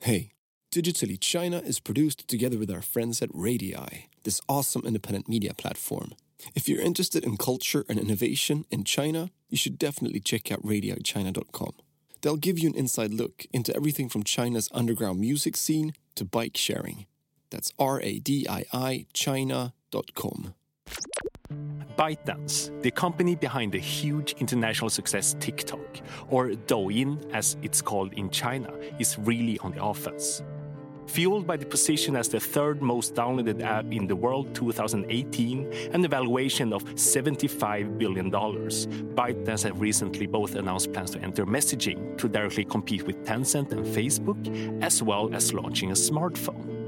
Hey, Digitally China is produced together with our friends at Radii, this awesome independent media platform. If you're interested in culture and innovation in China, you should definitely check out radiichina.com. They'll give you an inside look into everything from China's underground music scene to bike sharing. That's R A D I I China.com. ByteDance, the company behind the huge international success TikTok, or Douyin as it's called in China, is really on the offense. Fueled by the position as the third most downloaded app in the world 2018 and a valuation of $75 billion, ByteDance have recently both announced plans to enter messaging to directly compete with Tencent and Facebook, as well as launching a smartphone.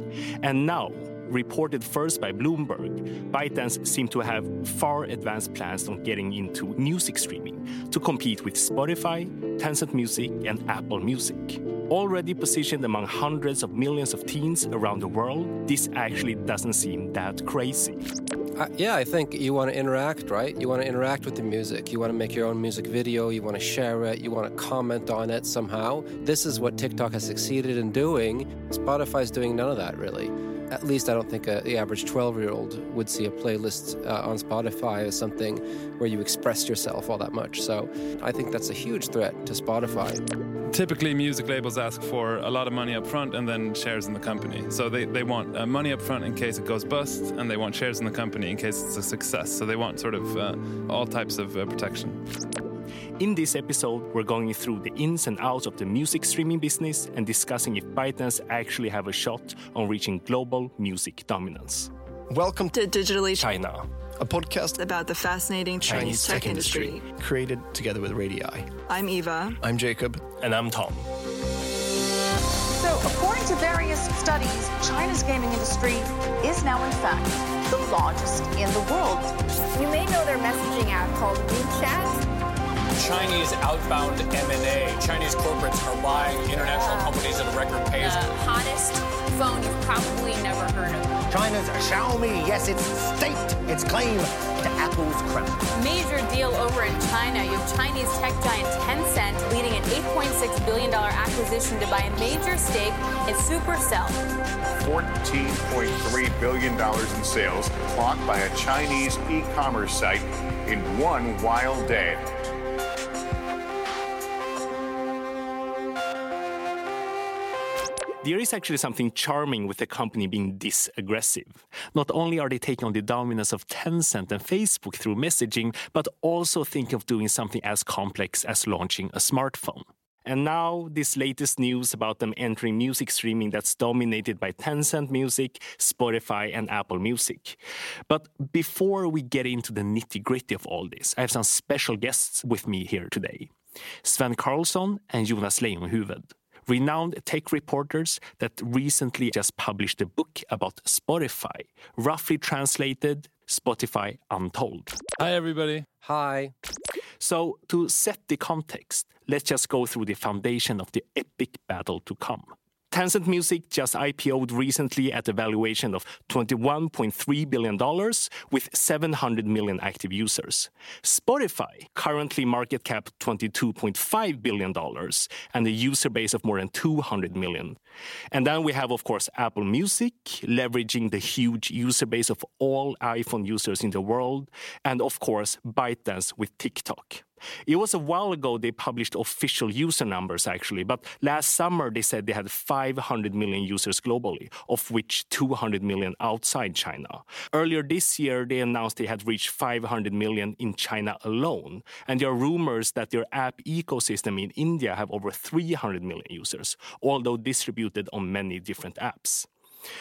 And now, reported first by Bloomberg, ByteDance seem to have far advanced plans on getting into music streaming to compete with Spotify, Tencent Music, and Apple Music. Already positioned among hundreds of millions of teens around the world, this actually doesn't seem that crazy. Uh, yeah, I think you want to interact, right? You want to interact with the music. You want to make your own music video. You want to share it. You want to comment on it somehow. This is what TikTok has succeeded in doing. Spotify's doing none of that, really at least I don't think a, the average 12 year old would see a playlist uh, on Spotify as something where you express yourself all that much. So I think that's a huge threat to Spotify. Typically, music labels ask for a lot of money up front and then shares in the company. So they, they want uh, money up front in case it goes bust, and they want shares in the company in case it's a success. So they want sort of uh, all types of uh, protection. In this episode, we're going through the ins and outs of the music streaming business and discussing if ByteDance actually have a shot on reaching global music dominance. Welcome to Digitally China, a podcast about the fascinating Chinese, Chinese tech, tech industry. industry, created together with Radii. I'm Eva. I'm Jacob. And I'm Tom. So, according to various studies, China's gaming industry is now, in fact, the largest in the world. You may know their messaging app called WeChat. Chinese outbound M&A. Chinese corporates are buying international companies at a record pace. The hottest phone you've probably never heard of. China's Xiaomi, yes, it's staked its claim to Apple's crown. Major deal over in China. You have Chinese tech giant Tencent leading an $8.6 billion acquisition to buy a major stake in Supercell. $14.3 billion in sales clocked by a Chinese e-commerce site in one wild day. There is actually something charming with the company being this aggressive. Not only are they taking on the dominance of Tencent and Facebook through messaging, but also think of doing something as complex as launching a smartphone. And now, this latest news about them entering music streaming that's dominated by Tencent Music, Spotify, and Apple Music. But before we get into the nitty gritty of all this, I have some special guests with me here today Sven Carlsson and Jonas Leijonhufvud renowned tech reporters that recently just published a book about Spotify, roughly translated Spotify Untold. Hi, everybody. Hi. So, to set the context, let's just go through the foundation of the epic battle to come. Tencent Music just IPO'd recently at a valuation of $21.3 billion with 700 million active users. Spotify, currently market cap $22.5 billion and a user base of more than 200 million. And then we have, of course, Apple Music, leveraging the huge user base of all iPhone users in the world. And of course, ByteDance with TikTok. It was a while ago they published official user numbers, actually, but last summer they said they had 500 million users globally, of which 200 million outside China. Earlier this year, they announced they had reached 500 million in China alone, and there are rumors that their app ecosystem in India have over 300 million users, although distributed on many different apps.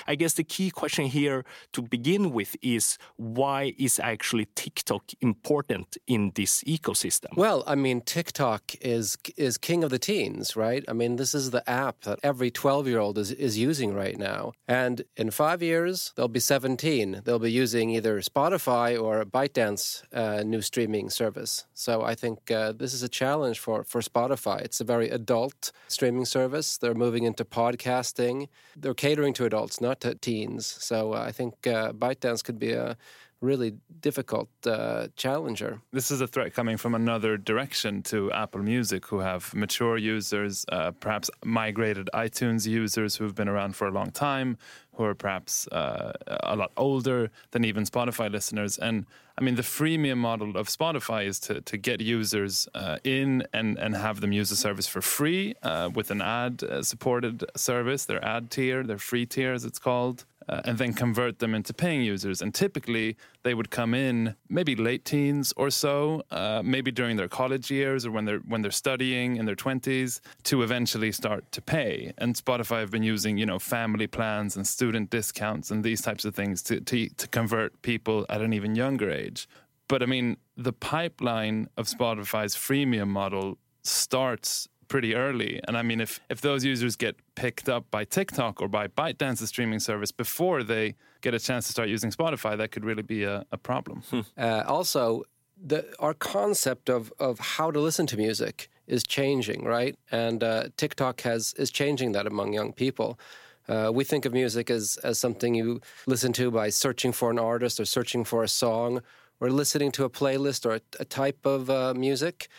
I guess the key question here to begin with is why is actually TikTok important in this ecosystem? Well, I mean, TikTok is is king of the teens, right? I mean, this is the app that every 12-year-old is, is using right now. And in five years, they'll be 17. They'll be using either Spotify or ByteDance uh, new streaming service. So I think uh, this is a challenge for, for Spotify. It's a very adult streaming service. They're moving into podcasting. They're catering to adults adults, not to teens. So uh, I think uh, ByteDance could be a really difficult uh, challenger. This is a threat coming from another direction to Apple Music, who have mature users, uh, perhaps migrated iTunes users who've been around for a long time, who are perhaps uh, a lot older than even Spotify listeners. And I mean, the freemium model of Spotify is to, to get users uh, in and, and have them use the service for free uh, with an ad uh, supported service, their ad tier, their free tier, as it's called uh, and then convert them into paying users. And typically, they would come in maybe late teens or so, uh, maybe during their college years or when they're when they're studying in their twenties, to eventually start to pay. And Spotify have been using you know family plans and student discounts and these types of things to to, to convert people at an even younger age. But I mean, the pipeline of Spotify's freemium model starts pretty early. And I mean, if, if those users get picked up by TikTok or by ByteDance's streaming service before they get a chance to start using Spotify, that could really be a, a problem. Hmm. Uh, also, the, our concept of, of how to listen to music is changing, right? And uh, TikTok has is changing that among young people. Uh, we think of music as, as something you listen to by searching for an artist or searching for a song or listening to a playlist or a, a type of uh, music.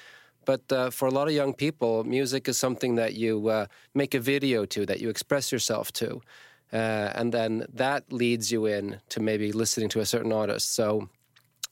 But uh, for a lot of young people, music is something that you uh, make a video to, that you express yourself to. Uh, and then that leads you in to maybe listening to a certain artist. So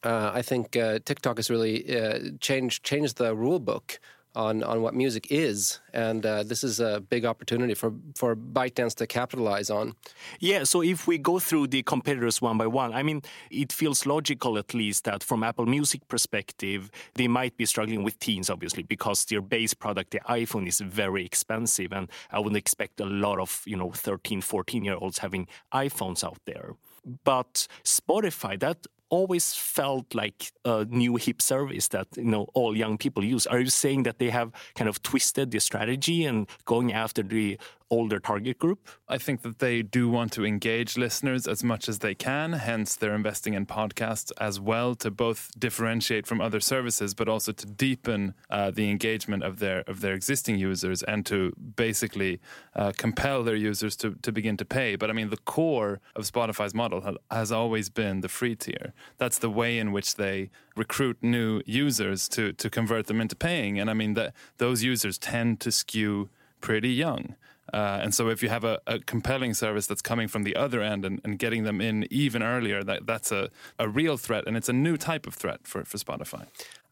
uh, I think uh, TikTok has really uh, changed changed the rule book on on what music is, and uh, this is a big opportunity for for ByteDance to capitalize on. Yeah. So if we go through the competitors one by one, I mean, it feels logical at least that from Apple Music perspective, they might be struggling with teens, obviously, because their base product, the iPhone, is very expensive, and I wouldn't expect a lot of you know 13, 14 year olds having iPhones out there. But Spotify, that always felt like a new hip service that you know all young people use. Are you saying that they have kind of twisted the strategy and going after the older target group? I think that they do want to engage listeners as much as they can. Hence, they're investing in podcasts as well to both differentiate from other services, but also to deepen uh, the engagement of their of their existing users and to basically uh, compel their users to to begin to pay. But I mean, the core of Spotify's model has always been the free tier. That's the way in which they recruit new users to to convert them into paying. And I mean that those users tend to skew pretty young. Uh, and so if you have a, a, compelling service that's coming from the other end and, and getting them in even earlier, that, that's a, a real threat. And it's a new type of threat for, for Spotify.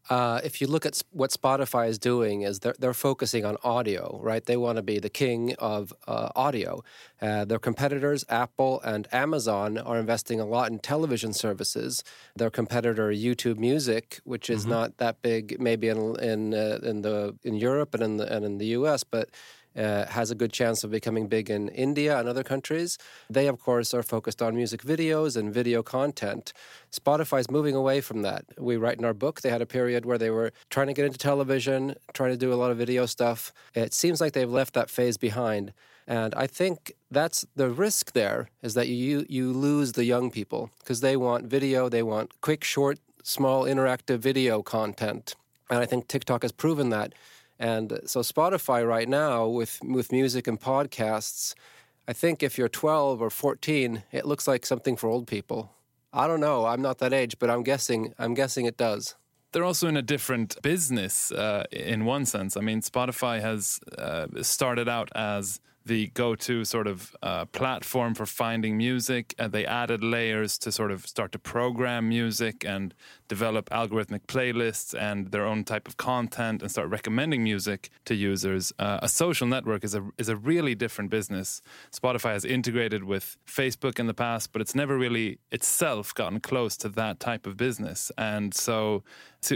Uh, if you look at what Spotify is doing, is they're, they're focusing on audio, right? They want to be the king of uh, audio. Uh, their competitors, Apple and Amazon, are investing a lot in television services. Their competitor, YouTube Music, which is mm-hmm. not that big, maybe in in uh, in the in Europe and in the and in the U.S., but uh, has a good chance of becoming big in India and other countries. They, of course, are focused on music videos and video content. Spotify is moving away from that. We write in our book they had a period where they were trying to get into television, trying to do a lot of video stuff. It seems like they've left that phase behind. And I think that's the risk there is that you you lose the young people because they want video, they want quick, short, small, interactive video content. And I think TikTok has proven that and so Spotify right now with with music and podcasts, I think if you're 12 or 14, it looks like something for old people. I don't know. I'm not that age, but I'm guessing I'm guessing it does. They're also in a different business uh, in one sense. I mean, Spotify has uh, started out as the go-to sort of uh, platform for finding music. Uh, they added layers to sort of start to program music and develop algorithmic playlists and their own type of content and start recommending music to users. Uh, a social network is a is a really different business. Spotify has integrated with Facebook in the past, but it's never really itself gotten close to that type of business. And so,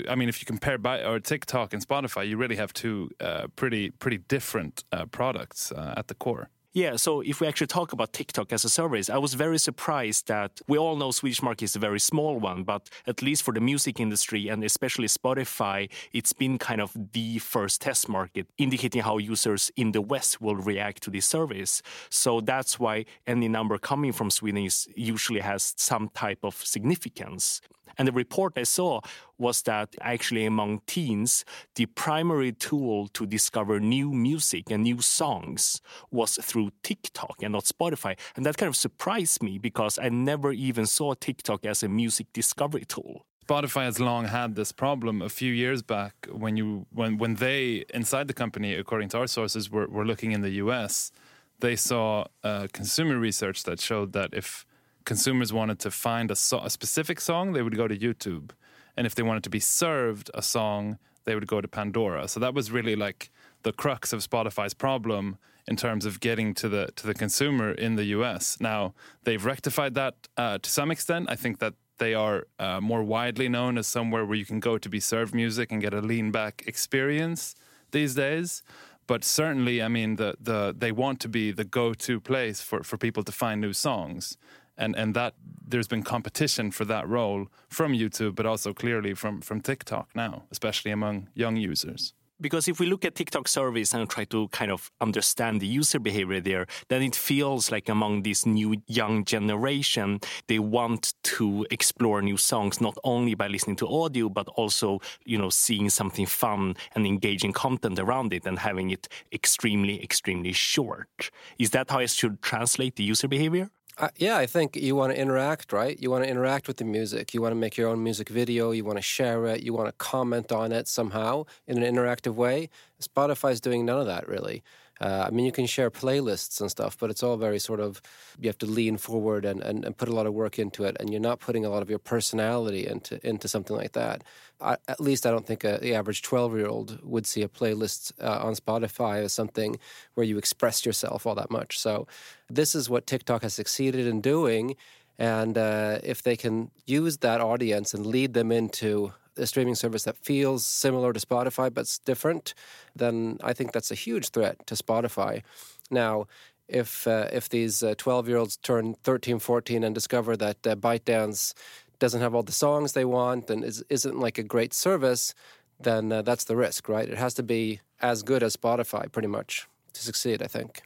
I mean, if you compare by or TikTok and Spotify, you really have two uh, pretty pretty different uh, products uh, at the core. Yeah, so if we actually talk about TikTok as a service, I was very surprised that we all know Swedish market is a very small one, but at least for the music industry and especially Spotify, it's been kind of the first test market, indicating how users in the West will react to this service. So that's why any number coming from Sweden is usually has some type of significance. And the report I saw was that actually among teens, the primary tool to discover new music and new songs was through TikTok and not Spotify. And that kind of surprised me because I never even saw TikTok as a music discovery tool. Spotify has long had this problem. A few years back, when you when when they inside the company, according to our sources, were, were looking in the U.S., they saw uh, consumer research that showed that if consumers wanted to find a, so- a specific song, they would go to YouTube, and if they wanted to be served a song, they would go to Pandora. So that was really like the crux of Spotify's problem in terms of getting to the to the consumer in the U.S. Now they've rectified that uh, to some extent. I think that they are uh, more widely known as somewhere where you can go to be served music and get a lean back experience these days. But certainly, I mean, the, the they want to be the go to place for, for people to find new songs. And, and that there's been competition for that role from YouTube, but also clearly from, from TikTok now, especially among young users because if we look at TikTok surveys and try to kind of understand the user behavior there, then it feels like among this new young generation, they want to explore new songs not only by listening to audio, but also, you know, seeing something fun and engaging content around it and having it extremely, extremely short. Is that how I should translate the user behavior? Uh, yeah, I think you want to interact, right? You want to interact with the music. You want to make your own music video. You want to share it. You want to comment on it somehow in an interactive way. Spotify's doing none of that really. Uh, I mean, you can share playlists and stuff, but it's all very sort of, you have to lean forward and, and, and put a lot of work into it, and you're not putting a lot of your personality into, into something like that. I, at least I don't think a, the average 12 year old would see a playlist uh, on Spotify as something where you express yourself all that much. So, this is what TikTok has succeeded in doing. And uh, if they can use that audience and lead them into a streaming service that feels similar to Spotify but's different, then I think that's a huge threat to Spotify. Now, if uh, if these 12 uh, year olds turn 13, 14 and discover that uh, ByteDance doesn't have all the songs they want and is, isn't like a great service, then uh, that's the risk, right? It has to be as good as Spotify pretty much to succeed, I think.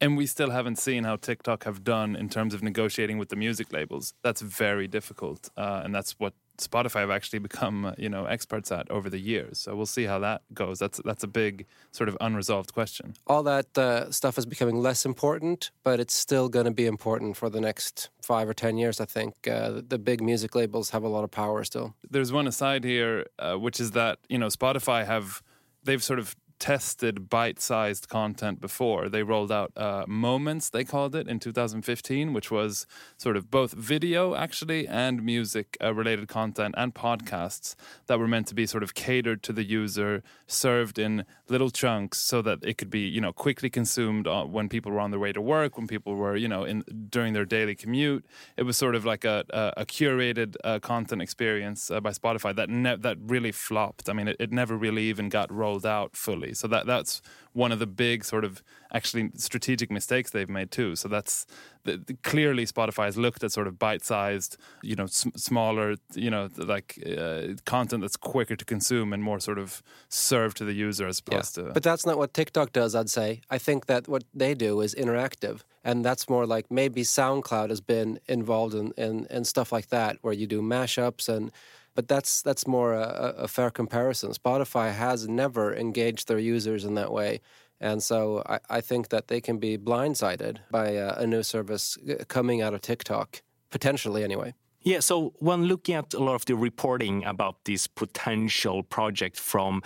And we still haven't seen how TikTok have done in terms of negotiating with the music labels. That's very difficult, uh, and that's what Spotify have actually become, uh, you know, experts at over the years. So we'll see how that goes. That's that's a big sort of unresolved question. All that uh, stuff is becoming less important, but it's still going to be important for the next five or ten years. I think uh, the big music labels have a lot of power still. There's one aside here, uh, which is that you know Spotify have they've sort of tested bite-sized content before. They rolled out uh, Moments, they called it, in 2015, which was sort of both video, actually, and music-related uh, content and podcasts that were meant to be sort of catered to the user, served in little chunks, so that it could be, you know, quickly consumed uh, when people were on their way to work, when people were, you know, in during their daily commute. It was sort of like a, a, a curated uh, content experience uh, by Spotify that ne- that really flopped. I mean, it, it never really even got rolled out fully. So that that's one of the big sort of actually strategic mistakes they've made too. So that's the, the, clearly Spotify has looked at sort of bite-sized, you know, sm- smaller, you know, like uh, content that's quicker to consume and more sort of served to the user as opposed yeah. to. But that's not what TikTok does. I'd say. I think that what they do is interactive, and that's more like maybe SoundCloud has been involved in in, in stuff like that, where you do mashups and but that's that's more a, a, fair comparison. Spotify has never engaged their users in that way, and so I, I think that they can be blindsided by a, a new service uh, coming out of TikTok, potentially anyway. Yeah, so when looking at a lot of the reporting about this potential project from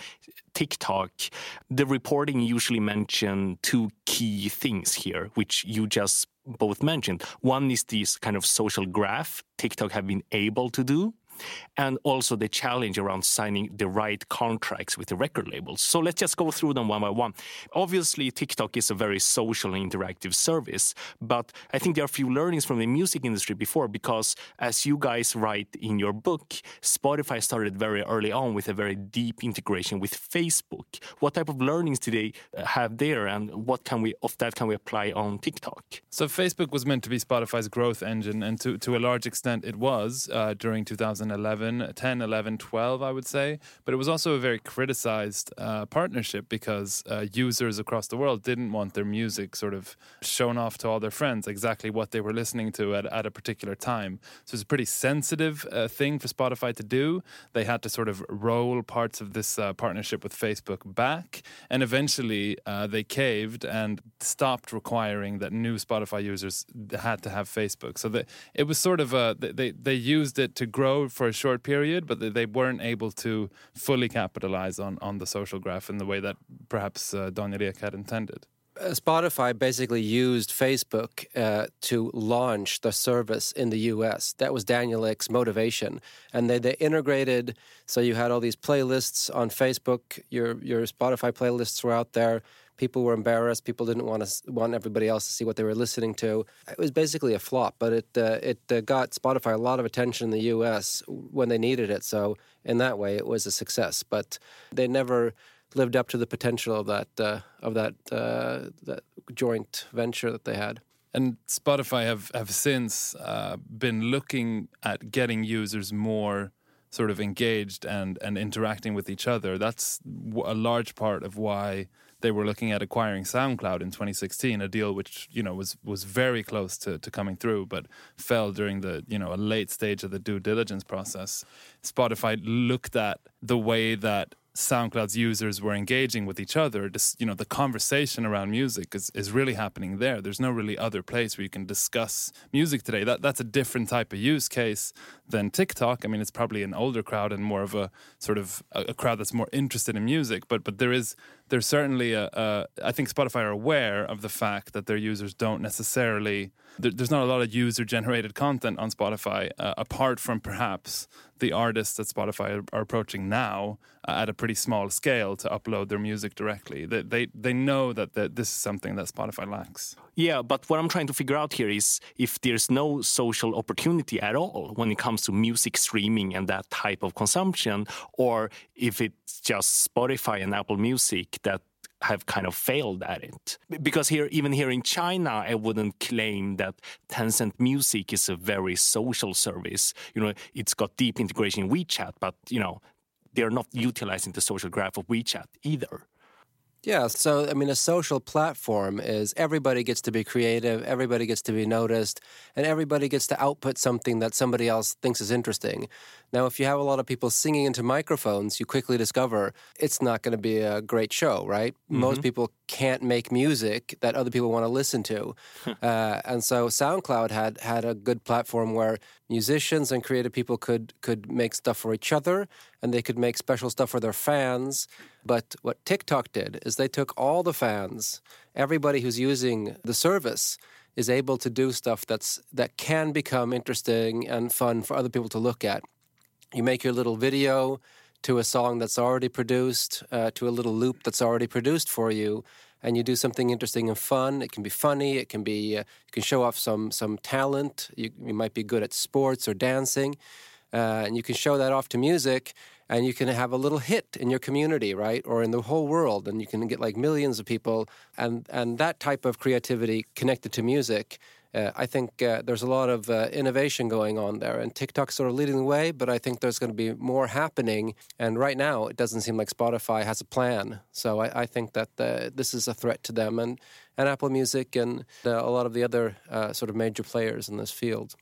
TikTok, the reporting usually mention two key things here, which you just both mentioned. One is this kind of social graph TikTok have been able to do, and also the challenge around signing the right contracts with the record labels. So let's just go through them one by one. Obviously, TikTok is a very social and interactive service, but I think there are a few learnings from the music industry before because, as you guys write in your book, Spotify started very early on with a very deep integration with Facebook. What type of learnings do they uh, have there, and what can we of that can we apply on TikTok? So Facebook was meant to be Spotify's growth engine, and to to a large extent, it was uh, during 2000 2011, 10, 11, 12, I would say. But it was also a very criticized uh, partnership because uh, users across the world didn't want their music sort of shown off to all their friends exactly what they were listening to at, at a particular time. So it's a pretty sensitive uh, thing for Spotify to do. They had to sort of roll parts of this uh, partnership with Facebook back. And eventually uh, they caved and stopped requiring that new Spotify users had to have Facebook. So that it was sort of a, they, they used it to grow for a short period, but they weren't able to fully capitalize on, on the social graph in the way that perhaps uh, Daniel Ek had intended. Uh, Spotify basically used Facebook uh, to launch the service in the US. That was Daniel Ek's motivation. And they, they integrated, so you had all these playlists on Facebook, your, your Spotify playlists were out there. People were embarrassed. People didn't want to want everybody else to see what they were listening to. It was basically a flop, but it uh, it uh, got Spotify a lot of attention in the U.S. when they needed it. So in that way, it was a success. But they never lived up to the potential of that uh, of that uh, that joint venture that they had. And Spotify have have since uh, been looking at getting users more sort of engaged and and interacting with each other. That's a large part of why they were looking at acquiring SoundCloud in 2016, a deal which you know was was very close to, to coming through, but fell during the you know a late stage of the due diligence process. Spotify looked at the way that SoundCloud's users were engaging with each other, just, you know, the conversation around music is, is really happening there. There's no really other place where you can discuss music today. That that's a different type of use case than TikTok. I mean, it's probably an older crowd and more of a sort of a, a crowd that's more interested in music. But but there is there's certainly a, a I think Spotify are aware of the fact that their users don't necessarily there, there's not a lot of user generated content on Spotify uh, apart from perhaps the artists that Spotify are, approaching now uh, at a pretty small scale to upload their music directly. They they, they know that the, this is something that Spotify lacks. Yeah, but what I'm trying to figure out here is if there's no social opportunity at all when it comes to music streaming and that type of consumption, or if it's just Spotify and Apple Music that have kind of failed at it. Because here, even here in China, I wouldn't claim that Tencent Music is a very social service. You know, it's got deep integration in WeChat, but you know, they're not utilizing the social graph of WeChat either. Yeah, so I mean, a social platform is everybody gets to be creative, everybody gets to be noticed, and everybody gets to output something that somebody else thinks is interesting. Now, if you have a lot of people singing into microphones, you quickly discover it's not going to be a great show, right? Mm-hmm. Most people can't make music that other people want to listen to, uh, and so SoundCloud had had a good platform where musicians and creative people could could make stuff for each other, and they could make special stuff for their fans. But what TikTok did is they took all the fans, everybody who's using the service is able to do stuff that's that can become interesting and fun for other people to look at. You make your little video to a song that's already produced, uh, to a little loop that's already produced for you, and you do something interesting and fun. It can be funny. It can be uh, you can show off some some talent. You, you might be good at sports or dancing, uh, and you can show that off to music and you can have a little hit in your community, right, or in the whole world, and you can get like millions of people, and and that type of creativity connected to music. Uh, I think uh, there's a lot of uh, innovation going on there, and TikTok's sort of leading the way. But I think there's going to be more happening. And right now, it doesn't seem like Spotify has a plan. So I, I think that uh, this is a threat to them and and Apple Music and uh, a lot of the other uh, sort of major players in this field.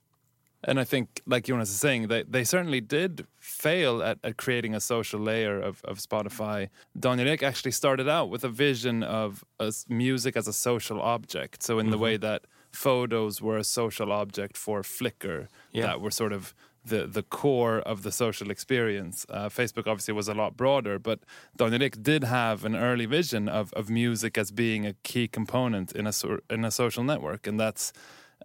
And I think, like Jonas is saying, they, they certainly did fail at, at creating a social layer of, of Spotify. Daniel Ek actually started out with a vision of music as a social object. So, in mm-hmm. the way that photos were a social object for Flickr, yeah. that were sort of the, the core of the social experience. Uh, Facebook obviously was a lot broader, but Daniel Ek did have an early vision of, of music as being a key component in a, sort in a social network. And that's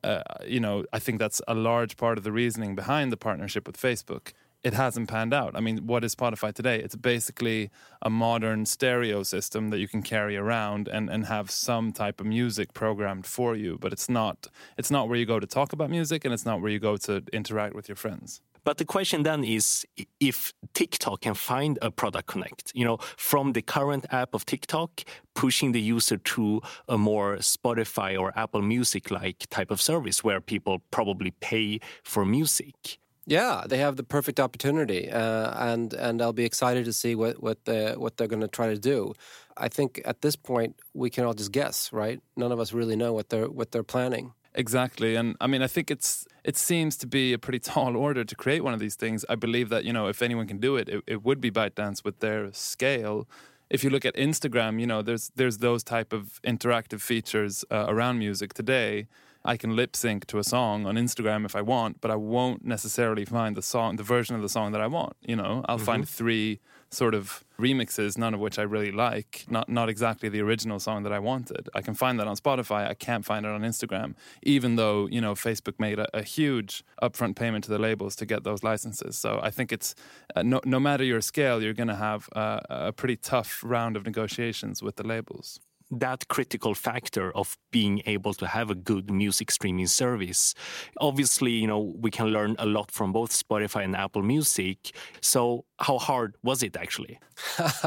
uh, you know, I think that's a large part of the reasoning behind the partnership with Facebook. It hasn't panned out. I mean, what is Spotify today? It's basically a modern stereo system that you can carry around and, and have some type of music programmed for you. But it's not it's not where you go to talk about music and it's not where you go to interact with your friends. But the question then is if TikTok can find a product connect, you know, from the current app of TikTok, pushing the user to a more Spotify or Apple Music like type of service where people probably pay for music. Yeah, they have the perfect opportunity, uh, and and I'll be excited to see what what the, what they're going to try to do. I think at this point we can all just guess, right? None of us really know what they're what they're planning. Exactly, and I mean, I think it's it seems to be a pretty tall order to create one of these things. I believe that you know if anyone can do it, it, it would be ByteDance with their scale. If you look at Instagram, you know there's there's those type of interactive features uh, around music today. I can lip sync to a song on Instagram if I want, but I won't necessarily find the song, the version of the song that I want. You know, I'll mm-hmm. find three sort of remixes, none of which I really like, not not exactly the original song that I wanted. I can find that on Spotify. I can't find it on Instagram, even though you know Facebook made a, a huge upfront payment to the labels to get those licenses. So I think it's uh, no no matter your scale, you're going to have uh, a pretty tough round of negotiations with the labels that critical factor of being able to have a good music streaming service. Obviously, you know, we can learn a lot from both Spotify and Apple Music. So, how hard was it actually?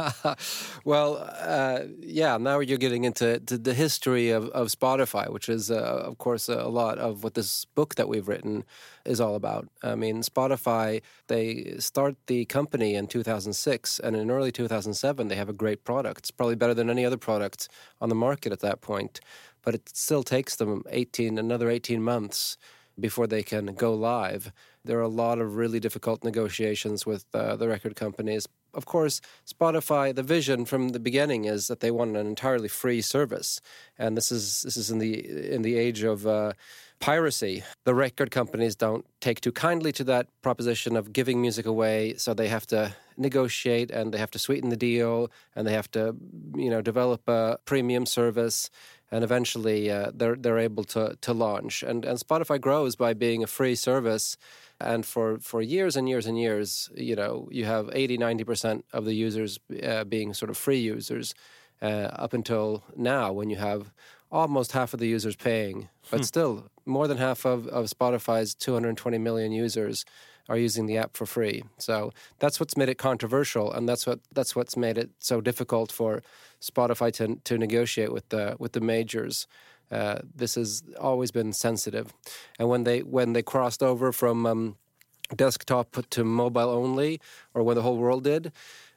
well, uh, yeah, now you're getting into the history of, of Spotify, which is, uh, of course, a lot of what this book that we've written is all about. I mean, Spotify, they start the company in 2006, and in early 2007, they have a great product. It's probably better than any other product on the market at that point, but it still takes them 18, another 18 months before they can go live. There are a lot of really difficult negotiations with uh, the record companies. Of course, Spotify, the vision from the beginning is that they want an entirely free service, and this is this is in the in the age of uh, piracy. The record companies don't take too kindly to that proposition of giving music away, so they have to negotiate and they have to sweeten the deal and they have to, you know, develop a premium service and eventually uh, they're they're able to to launch. And and Spotify grows by being a free service. And for, for years and years and years, you know, you have 80, 90% of the users uh, being sort of free users uh, up until now when you have almost half of the users paying, but hmm. still more than half of, of Spotify's 220 million users are using the app for free. So that's what's made it controversial, and that's what that's what's made it so difficult for Spotify to to negotiate with the with the majors. Uh, this has always been sensitive, and when they when they crossed over from um, desktop to mobile only, or when the whole world did,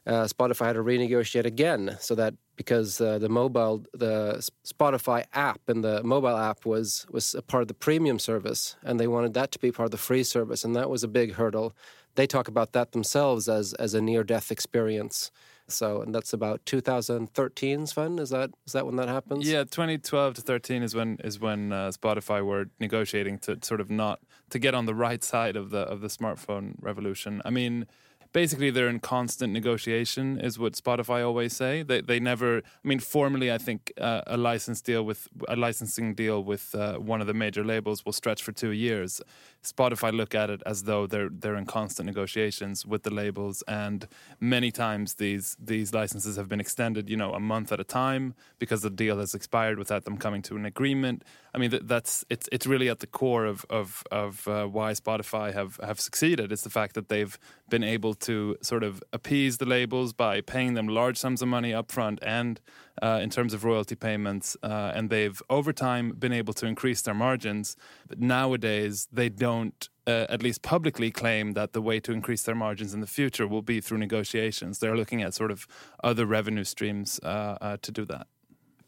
uh, Spotify had to renegotiate again so that because uh, the mobile, the Spotify app and the mobile app was was a part of the premium service, and they wanted that to be part of the free service, and that was a big hurdle. They talk about that themselves as as a near death experience. So, and that's about 2013, Sven. Is that is that when that happens? Yeah, 2012 to 13 is when is when uh, Spotify were negotiating to sort of not to get on the right side of the of the smartphone revolution. I mean basically they're in constant negotiation is what spotify always say. They, they never i mean formally i think uh, a license deal with a licensing deal with uh, one of the major labels will stretch for two years. Spotify look at it as though they're they're in constant negotiations with the labels and many times these these licenses have been extended you know a month at a time because the deal has expired without them coming to an agreement. I mean that's it's it's really at the core of of of uh, why spotify have have succeeded. It's the fact that they've been able to sort of appease the labels by paying them large sums of money upfront and uh, in terms of royalty payments, uh, and they've over time been able to increase their margins. But nowadays, they don't. Uh, at least publicly claim that the way to increase their margins in the future will be through negotiations. They're looking at sort of other revenue streams uh, uh, to do that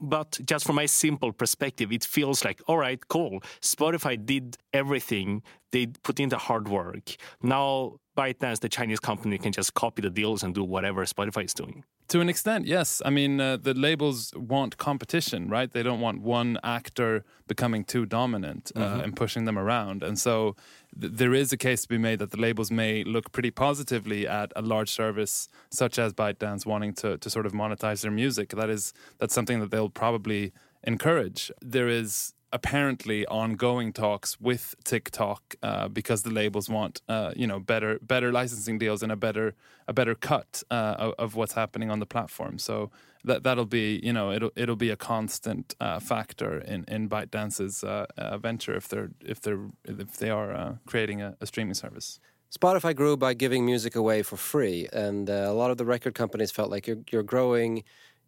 but just from my simple perspective, it feels like, all right, cool. Spotify did everything. They put in the hard work. Now ByteDance, the Chinese company, can just copy the deals and do whatever Spotify is doing. To an extent, yes. I mean, uh, the labels want competition, right? They don't want one actor becoming too dominant uh, mm-hmm. and pushing them around. And so th- there is a case to be made that the labels may look pretty positively at a large service such as ByteDance wanting to, to sort of monetize their music. That is that's something that they'll probably encourage. There is apparently ongoing talks with TikTok uh, because the labels want uh, you know better better licensing deals and a better a better cut uh, of, what's happening on the platform. So that that'll be you know it'll it'll be a constant uh, factor in in ByteDance's uh, uh, venture if they're if they're if they are creating a, a, streaming service. Spotify grew by giving music away for free, and a lot of the record companies felt like you're, you're growing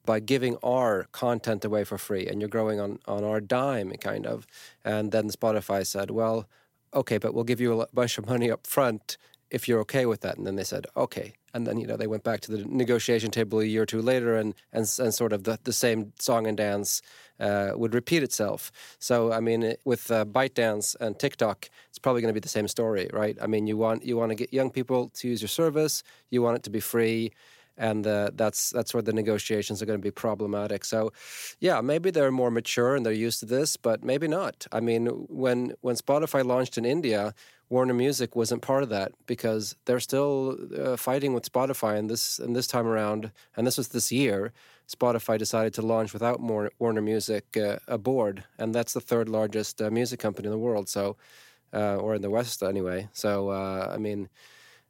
by giving our content away for free and you're growing on, on our dime kind of and then spotify said well okay, but we'll give you a bunch of money up front if you're okay with that. And then they said, okay. And then, you know, they went back to the negotiation table a year or two later and, and, and sort of the, the same song and dance uh, would repeat itself. So, I mean, with uh, ByteDance and TikTok, it's probably going to be the same story, right? I mean, you want, you want to get young people to use your service, you want it to be free and uh, that's that's where the negotiations are going to be problematic. So, yeah, maybe they're more mature and they're used to this, but maybe not. I mean, when when Spotify launched in India, Warner Music wasn't part of that because they're still uh, fighting with Spotify. And this and this time around, and this was this year, Spotify decided to launch without more Warner Music uh, aboard, and that's the third largest uh, music company in the world. So, uh, or in the West anyway. So, uh, I mean,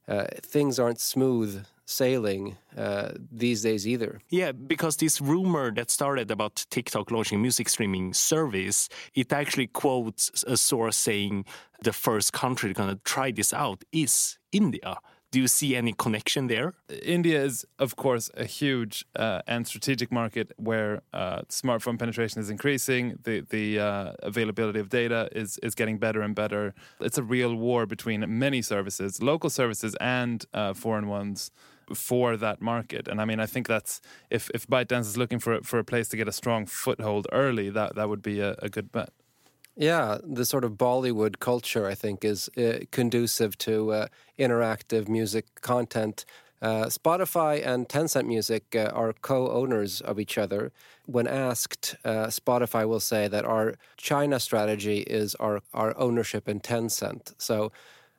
uh, things aren't smooth sailing uh, these days either. Yeah, because this rumor that started about TikTok launching music streaming service, it actually quotes a source saying the first country going to try this out is India. Do you see any connection there? India is, of course, a huge uh, and strategic market where uh, smartphone penetration is increasing. The the uh, availability of data is is getting better and better. It's a real war between many services, local services and uh, foreign ones for that market. And I mean, I think that's if if ByteDance is looking for for a place to get a strong foothold early, that that would be a, a good bet. Yeah, the sort of Bollywood culture, I think, is uh, conducive to uh, interactive music content. Uh, Spotify and Tencent Music uh, are co owners of each other. When asked, uh, Spotify will say that our China strategy is our, our ownership in Tencent. So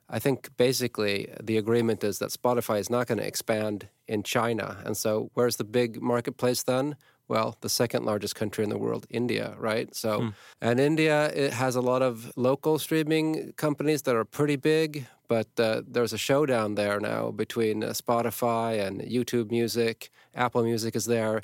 I think basically the agreement is that Spotify is not going to expand in China. And so, where's the big marketplace then? Well, the second largest country in the world, India, right? So, hmm. and India it has a lot of local streaming companies that are pretty big, but uh, there's a showdown there now between uh, Spotify and YouTube Music. Apple Music is there.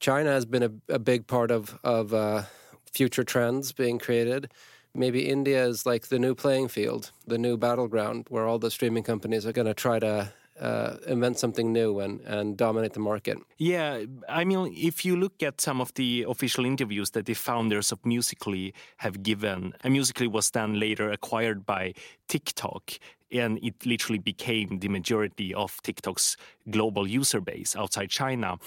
China has been a, a big part of of uh, future trends being created maybe India is like the new playing field, the new battleground where all the streaming companies are going to try to uh, invent something new and, and dominate the market. Yeah, I mean, if you look at some of the official interviews that the founders of Musical.ly have given, and Musical.ly was then later acquired by TikTok, and it literally became the majority of TikTok's global user base outside China.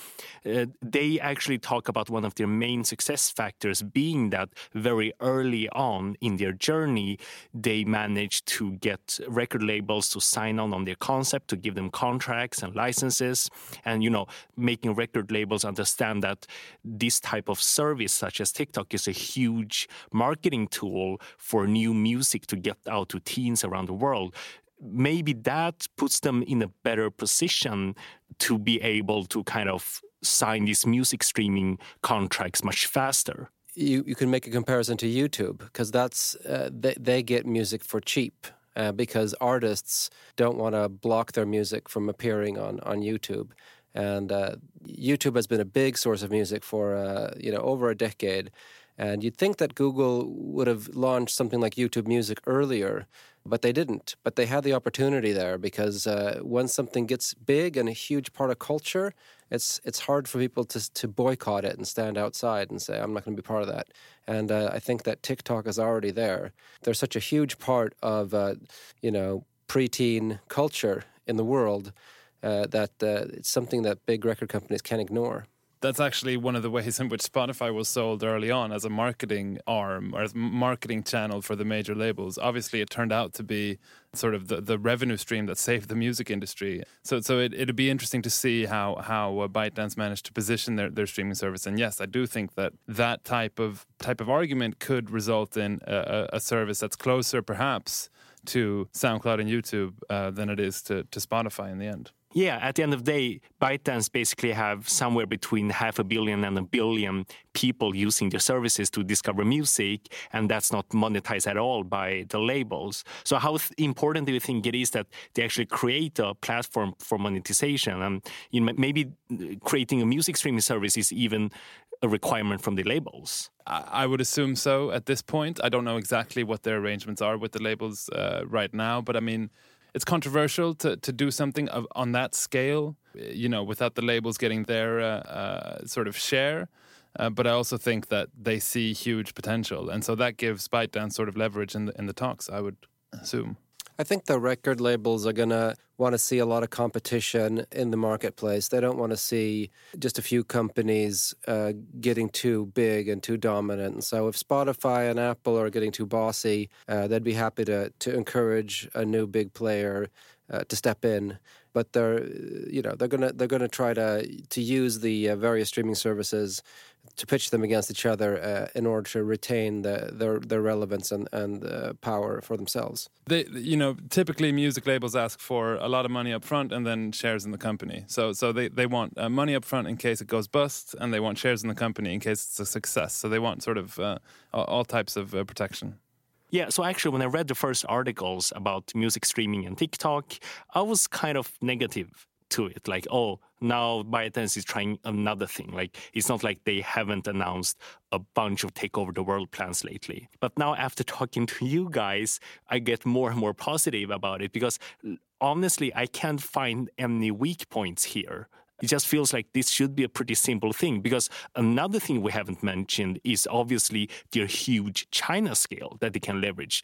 Uh, they actually talk about one of their main success factors being that very early on in their journey, they managed to get record labels to sign on on their concept, to give them contracts and licenses, and you know, making record labels understand that this type of service, such as TikTok, is a huge marketing tool for new music to get out to teens around the world maybe that puts them in a better position to be able to kind of sign these music streaming contracts much faster. You, you can make a comparison to YouTube because that's uh, they, they get music for cheap uh, because artists don't want to block their music from appearing on, on YouTube. And uh, YouTube has been a big source of music for uh, you know over a decade. And you'd think that Google would have launched something like YouTube Music earlier, but they didn't. But they had the opportunity there because uh, when something gets big and a huge part of culture, it's it's hard for people to to boycott it and stand outside and say I'm not going to be part of that. And uh, I think that TikTok is already there. They're such a huge part of uh, you know preteen culture in the world uh, that uh, it's something that big record companies can't ignore that's actually one of the ways in which Spotify was sold early on as a marketing arm or as marketing channel for the major labels. Obviously, it turned out to be sort of the, the revenue stream that saved the music industry. So, so it, it'd be interesting to see how how uh, ByteDance managed to position their, their streaming service. And yes, I do think that that type of type of argument could result in a, a service that's closer, perhaps, to SoundCloud and YouTube uh, than it is to, to Spotify in the end. Yeah, at the end of the day, ByteDance basically have somewhere between half a billion and a billion people using their services to discover music, and that's not monetized at all by the labels. So, how th- important do you think it is that they actually create a platform for monetization? And you know, maybe creating a music streaming service is even a requirement from the labels. I would assume so at this point. I don't know exactly what their arrangements are with the labels uh, right now, but I mean it's controversial to, to do something of, on that scale, you know, without the labels getting their uh, uh, sort of share. Uh, but I also think that they see huge potential, and so that gives ByteDance sort of leverage in the in the talks. I would assume. I think the record labels are going to want to see a lot of competition in the marketplace. They don't want to see just a few companies uh, getting too big and too dominant. And so, if Spotify and Apple are getting too bossy, uh, they'd be happy to to encourage a new big player uh, to step in. But they're, you know, they're gonna they're gonna try to to use the uh, various streaming services to pitch them against each other uh, in order to retain the, their their relevance and and uh, power for themselves. They, you know, typically music labels ask for a lot of money up front and then shares in the company. So, so they they want uh, money up front in case it goes bust, and they want shares in the company in case it's a success. So they want sort of uh, all types of uh, protection. Yeah, so actually, when I read the first articles about music streaming and TikTok, I was kind of negative to it. Like, oh, now ByteDance is trying another thing. Like, it's not like they haven't announced a bunch of take over the world plans lately. But now, after talking to you guys, I get more and more positive about it because honestly, I can't find any weak points here. It just feels like this should be a pretty simple thing because another thing we haven't mentioned is obviously their huge China scale that they can leverage.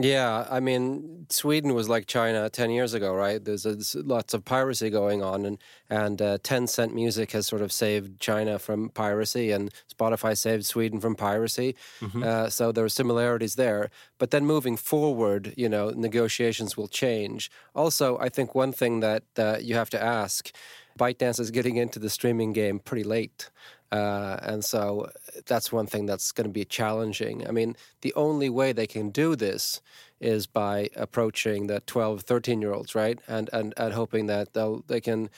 Yeah, I mean, Sweden was like China 10 years ago, right? There's, there's lots of piracy going on, and, and uh, Tencent Music has sort of saved China from piracy, and Spotify saved Sweden from piracy. Mm-hmm. Uh, so there are similarities there. But then moving forward, you know, negotiations will change. Also, I think one thing that uh, you have to ask ByteDance is getting into the streaming game pretty late. Uh, and so that's one thing that's going to be challenging. I mean, the only way they can do this is by approaching the 12, 13 year olds, right? And, and, and hoping that they'll, they can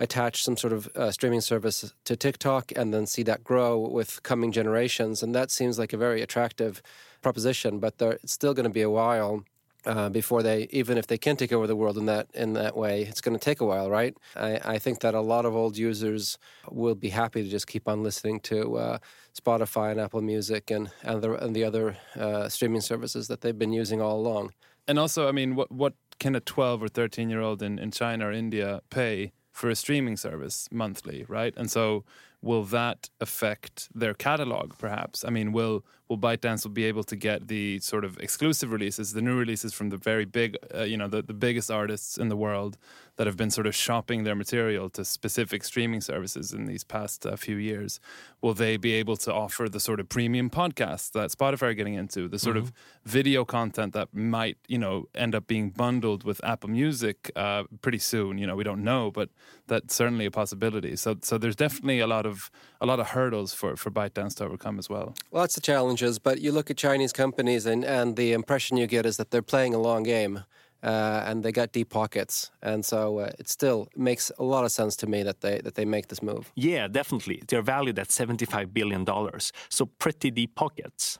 attach some sort of uh, streaming service to TikTok and then see that grow with coming generations. And that seems like a very attractive proposition, but there, it's still going to be a while uh, before they, even if they can take over the world in that in that way, it's going to take a while, right? I, I, think that a lot of old users will be happy to just keep on listening to uh, Spotify and Apple Music and and the, and the other uh, streaming services that they've been using all along. And also, I mean, what what can a twelve or thirteen year old in, in China or India pay for a streaming service monthly, right? And so will that affect their catalog perhaps? I mean will will ByteDance will be able to get the sort of exclusive releases the new releases from the very big uh, you know the, the biggest artists in the world that have been sort of shopping their material to specific streaming services in these past uh, few years? Will they be able to offer the sort of premium podcasts that spotify are getting into the sort mm-hmm. of video content that might you know end up being bundled with apple music uh, pretty soon? You know we don't know but that's certainly a possibility. So so there's definitely a lot of a lot of hurdles for for ByteDance to overcome as well. Lots of challenges, but you look at Chinese companies, and and the impression you get is that they're playing a long game. Uh, and they got deep pockets, and so uh, it still makes a lot of sense to me that they that they make this move. Yeah, definitely. They're valued at seventy five billion dollars, so pretty deep pockets.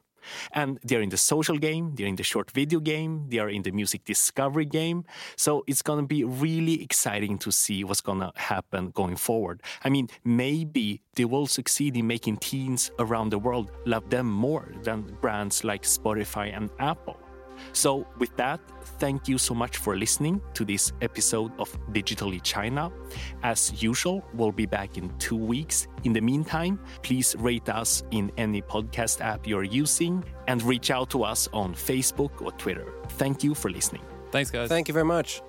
And they're in the social game, they're in the short video game, they are in the music discovery game. So it's going to be really exciting to see what's going to happen going forward. I mean, maybe they will succeed in making teens around the world love them more than brands like Spotify and Apple. So, with that, thank you so much for listening to this episode of Digitally China. As usual, we'll be back in two weeks. In the meantime, please rate us in any podcast app you're using and reach out to us on Facebook or Twitter. Thank you for listening. Thanks, guys. Thank you very much.